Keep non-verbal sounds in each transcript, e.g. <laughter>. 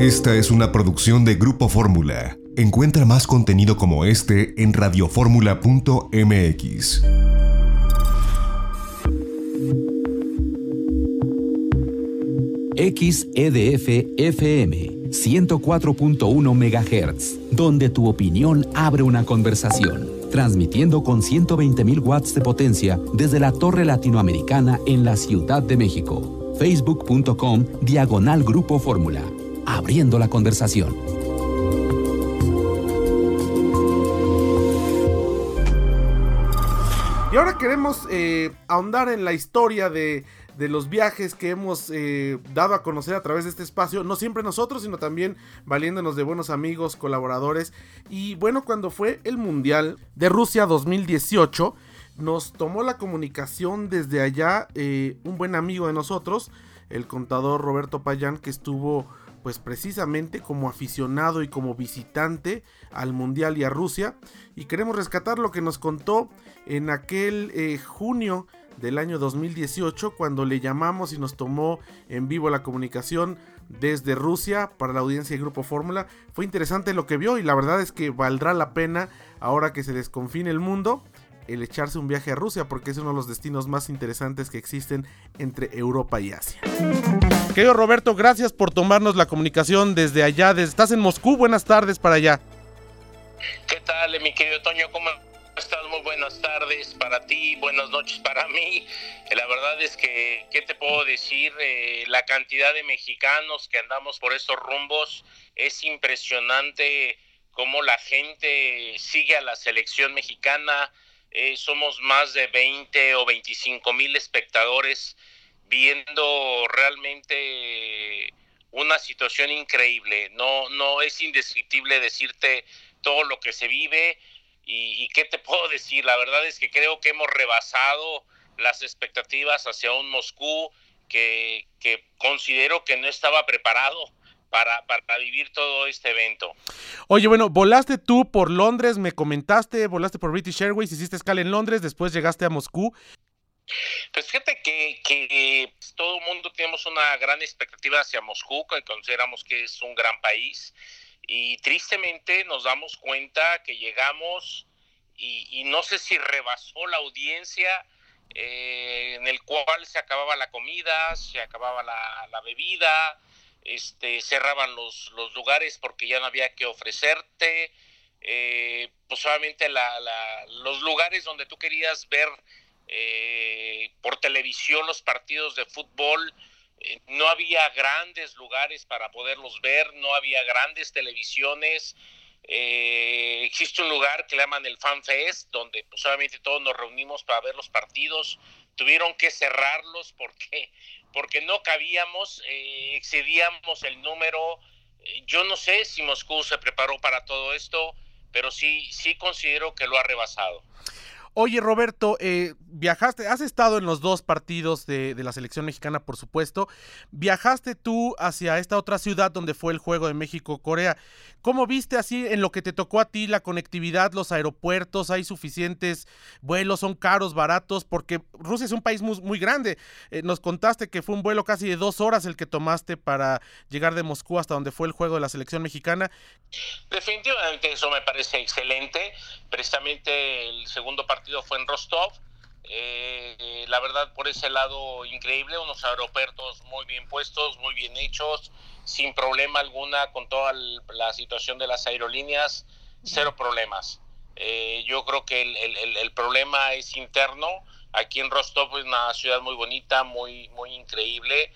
Esta es una producción de Grupo Fórmula. Encuentra más contenido como este en radioformula.mx. XEDF FM 104.1 MHz, donde tu opinión abre una conversación, transmitiendo con 120.000 watts de potencia desde la Torre Latinoamericana en la Ciudad de México. Facebook.com Diagonal Grupo Fórmula abriendo la conversación. Y ahora queremos eh, ahondar en la historia de, los viajes que hemos eh, dado a conocer a través de este espacio, no siempre nosotros, sino también valiéndonos de buenos amigos, colaboradores. Y bueno, cuando fue el Mundial de Rusia 2018, nos tomó la comunicación desde allá eh, un buen amigo de nosotros, el contador Roberto Payán, que estuvo pues precisamente como aficionado y como visitante al Mundial y a Rusia. Y queremos rescatar lo que nos contó en aquel eh, junio del año 2018 cuando le llamamos y nos tomó en vivo la comunicación desde Rusia para la audiencia de Grupo Fórmula. Fue interesante lo que vio y la verdad es que valdrá la pena ahora que se desconfine el mundo el echarse un viaje a Rusia porque es uno de los destinos más interesantes que existen entre Europa y Asia. Querido Roberto, gracias por tomarnos la comunicación desde allá. estás en Moscú, buenas tardes para allá. ¿Qué tal, mi querido Toño? ¿Cómo estás? Muy buenas tardes para ti, buenas noches para mí. Eh, la verdad es que, ¿qué te puedo decir? Eh, la cantidad de mexicanos que andamos por estos rumbos es impresionante cómo la gente sigue a la selección mexicana, eh, somos más de 20 o 25 mil espectadores viendo realmente una situación increíble. No, no es indescriptible decirte todo lo que se vive y, qué te <laughs> puedo decir. La verdad es que creo que hemos rebasado las expectativas hacia un Moscú que, que considero que no estaba preparado para, para vivir todo este evento. Oye, bueno, volaste tú por Londres, me comentaste, volaste por British Airways, hiciste escala en Londres, después llegaste a Moscú. Pues fíjate que, que todo el mundo tenemos una gran expectativa hacia Moscú, que consideramos que es un gran país, y tristemente nos damos cuenta que llegamos y, no sé si rebasó la audiencia, eh, en el cual se acababa la comida, se acababa la, bebida, este, cerraban los, lugares porque ya no había que ofrecerte, eh, pues solamente los lugares donde tú querías ver eh, por televisión los partidos de fútbol, eh, no había grandes lugares para poderlos ver, no había grandes televisiones. existe un lugar que le llaman el Fan Fest, donde pues, solamente todos nos reunimos para ver los partidos. Tuvieron que cerrarlos porque <laughs> porque no cabíamos, eh, excedíamos el número. Eh, yo no sé si Moscú se preparó para todo esto, pero sí, sí considero que lo ha rebasado. Oye, Roberto, eh, viajaste, has estado en los dos partidos de, la selección mexicana, por supuesto. Viajaste tú hacia esta otra ciudad donde fue el juego de México-Corea. ¿Cómo viste así en lo que te tocó a ti la conectividad, los aeropuertos? ¿Hay suficientes vuelos? ¿Son caros, baratos? Porque Rusia es un país muy, grande. Eh, nos contaste que fue un vuelo casi de dos horas el que tomaste para llegar de Moscú hasta donde fue el juego de la selección mexicana. Definitivamente eso me parece excelente. Precisamente el segundo partido fue en Rostov. Eh, la verdad, por ese lado, increíble. Unos aeropuertos muy bien puestos, muy bien hechos sin problema alguna con toda la situación de las aerolíneas, cero problemas. Eh, yo creo que el, problema es interno. Aquí en Rostov es una ciudad muy bonita, muy, muy increíble,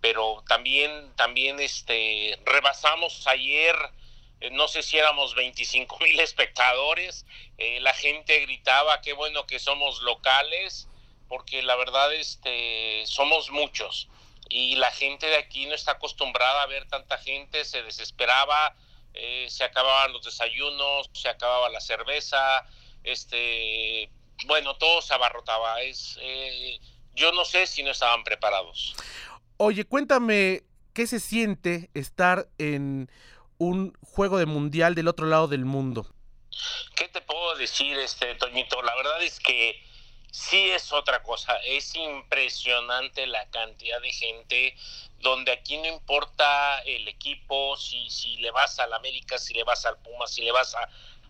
pero también, también este, rebasamos ayer, eh, no sé si éramos 25 <laughs> mil espectadores, eh, la gente gritaba, qué bueno que somos locales, porque la verdad este, somos muchos y la gente de aquí no está acostumbrada a ver tanta gente, se desesperaba, eh, se acababan los desayunos, se acababa la cerveza, este, bueno, todo se abarrotaba. Es, eh, yo no sé si no estaban preparados. Oye, cuéntame qué se siente estar en un juego de mundial del otro lado del mundo. ¿Qué te puedo decir, este Toñito? La verdad es que sí es otra cosa. Es impresionante la cantidad de gente donde aquí no importa el equipo, si, si le vas al América, si le vas al Pumas, si le vas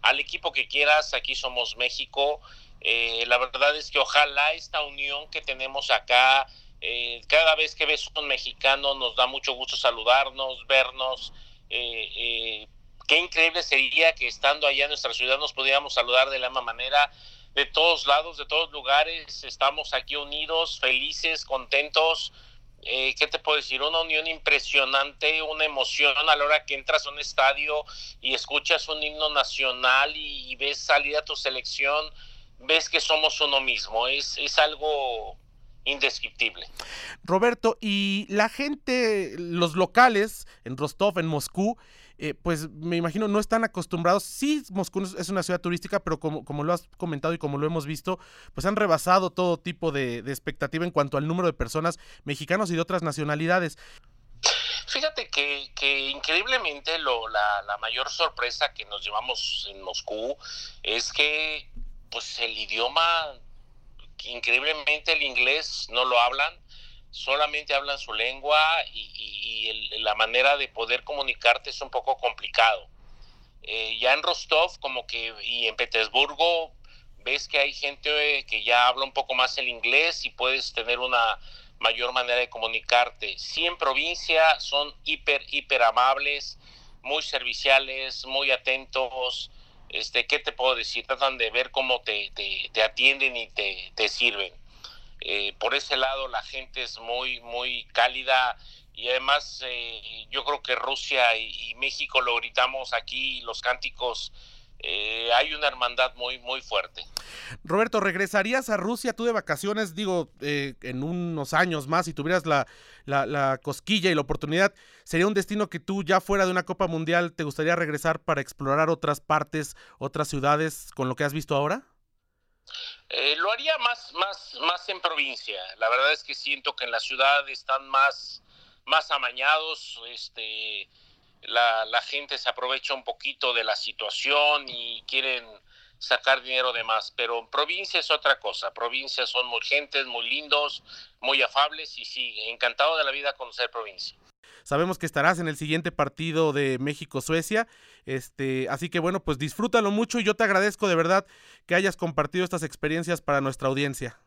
al equipo que quieras, aquí somos México. Eh, la verdad es que ojalá esta unión que tenemos acá, eh, cada vez que ves un mexicano nos da mucho gusto saludarnos, vernos. Eh, qué increíble sería que estando allá en nuestra ciudad nos pudiéramos saludar de la misma manera, de todos lados, de todos lugares. Estamos aquí unidos, felices, contentos. Eh, ¿qué te puedo decir? Una unión impresionante, una emoción a la hora que entras a un estadio y escuchas un himno nacional y, ves salir a tu selección, ves que somos uno mismo, es, es algo indescriptible. Roberto, y la gente, los locales en Rostov, en Moscú, eh, pues me imagino no están acostumbrados. Sí, Moscú es una ciudad turística, pero como, como lo has comentado y como lo hemos visto, pues han rebasado todo tipo de, expectativa en cuanto al número de personas mexicanos y de otras nacionalidades. Fíjate que, que increíblemente lo, la, la, mayor sorpresa que nos llevamos en Moscú es que pues el idioma, increíblemente el inglés no lo hablan, solamente hablan su lengua y, la manera de poder comunicarte es un poco complicado. Eh, ya en Rostov como que y en Petersburgo ves que hay gente que ya habla un poco más el inglés y puedes tener una mayor manera de comunicarte. Sí en provincia son hiper, hiper amables, muy serviciales, muy atentos. Este, ¿Qué te puedo decir? Tratan de ver cómo te, te, atienden y te, te sirven. Eh, por ese lado la gente es muy, muy cálida y además eh, yo creo que Rusia y, México lo gritamos aquí, los cánticos, eh, hay una hermandad muy, muy fuerte. Roberto, ¿regresarías a Rusia tú de vacaciones, digo, en unos años más, si tuvieras la, la, la, cosquilla y la oportunidad, ¿sería un destino que tú ya fuera de una Copa Mundial te gustaría regresar para explorar otras partes, otras ciudades con lo que has visto ahora? Eh, lo haría más, más, más en provincia. La verdad es que siento que en la ciudad están más, más amañados. Este, la, la gente se aprovecha un poquito de la situación y quieren sacar dinero de más. Pero en provincia es otra cosa. Provincias son muy gentes, muy lindos, muy afables y sí, encantado de la vida conocer provincia. Sabemos que estarás en el siguiente partido de México-Suecia. Este, así que bueno, pues disfrútalo mucho y yo te agradezco de verdad que hayas compartido estas experiencias para nuestra audiencia.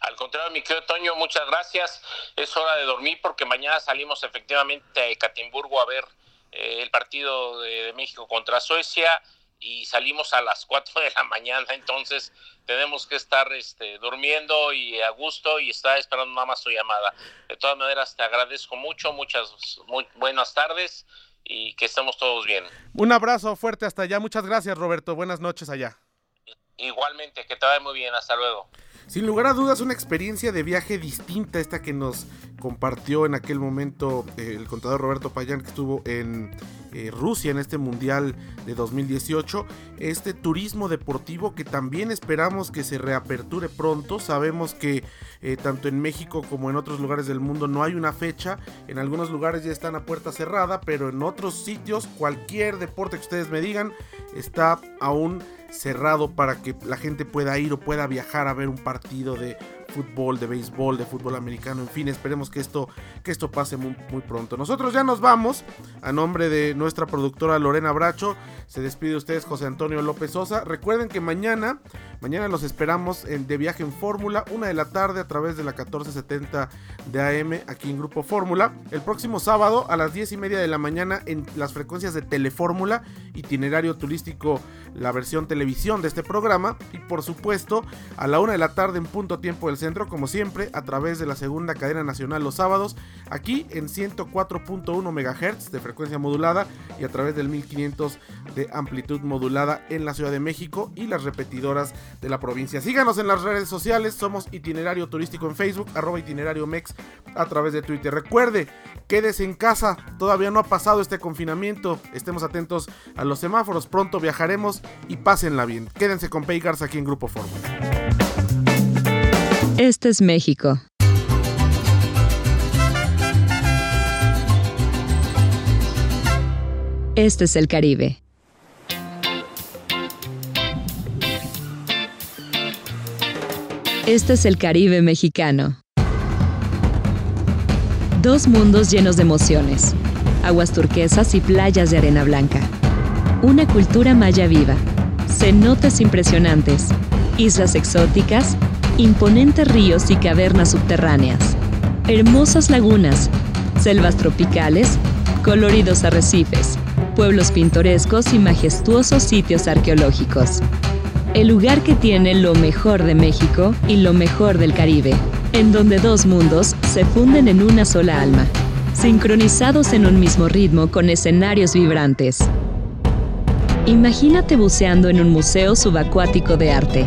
Al contrario, mi querido Toño, muchas gracias. Es hora de dormir porque mañana salimos efectivamente a Ekaterimburgo a ver eh, el partido de México contra Suecia y salimos a las <laughs> 4 de la mañana, entonces tenemos que estar este, durmiendo y a gusto y está esperando nada más tu llamada. De todas maneras, te agradezco mucho, muchas muy buenas tardes y que estemos todos bien. Un abrazo fuerte hasta allá, muchas gracias Roberto, buenas noches allá. Igualmente, que te vaya muy bien, hasta luego. Sin lugar a dudas, una experiencia de viaje distinta esta que nos compartió en aquel momento eh, el contador Roberto Payán que estuvo en eh, Rusia en este Mundial de 2018. Este turismo deportivo que también esperamos que se reaperture pronto. Sabemos que eh, tanto en México como en otros lugares del mundo no hay una fecha. En algunos lugares ya están a puerta cerrada, pero en otros sitios cualquier deporte que ustedes me digan está aún cerrado para que la gente pueda ir o pueda viajar a ver un partido de fútbol, de béisbol, de fútbol americano, en fin, esperemos que esto, que esto pase muy, muy, pronto. Nosotros ya nos vamos, a nombre de nuestra productora Lorena Bracho, se despide ustedes José Antonio López Sosa. Recuerden que mañana, mañana los esperamos en, de viaje en Fórmula, una de la tarde a través de la 1470 de AM aquí en Grupo Fórmula. El próximo sábado a las 10 y media de la mañana en las frecuencias de Telefórmula, itinerario turístico, la versión televisión de este programa. Y por supuesto, a la una de la tarde en punto tiempo del centro, como siempre, a través de la segunda cadena nacional los sábados, aquí en 104.1 MHz de frecuencia modulada y a través del 1500 de amplitud modulada en la Ciudad de México y las repetidoras de la provincia. Síganos en las redes sociales, somos itinerario turístico en Facebook, arroba itinerario mex a través de Twitter. Recuerde, quédese en casa, todavía no ha pasado este confinamiento, estemos atentos a los semáforos, pronto viajaremos y pásenla bien. Quédense con Pay aquí en Grupo Fórmula. Este es México. Este es el Caribe. Este es el Caribe mexicano. Dos mundos llenos de emociones aguas turquesas y playas de arena blanca. Una cultura maya viva, cenotes impresionantes, islas exóticas, imponentes ríos y cavernas subterráneas, hermosas lagunas, selvas tropicales, coloridos arrecifes, pueblos pintorescos y majestuosos sitios arqueológicos. El lugar que tiene lo mejor de México y lo mejor del Caribe, en donde dos mundos se funden en una sola alma, sincronizados en un mismo ritmo con escenarios vibrantes. Imagínate buceando en un museo subacuático de arte,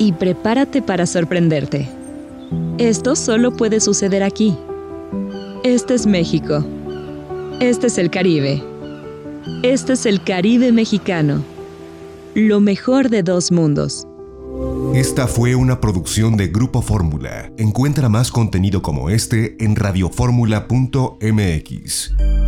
y prepárate para sorprenderte. Esto solo puede suceder aquí. Este es México. Este es el Caribe. Este es el Caribe mexicano. Lo mejor de dos mundos. Esta fue una producción de Grupo Fórmula. Encuentra más contenido como este en radioformula.mx.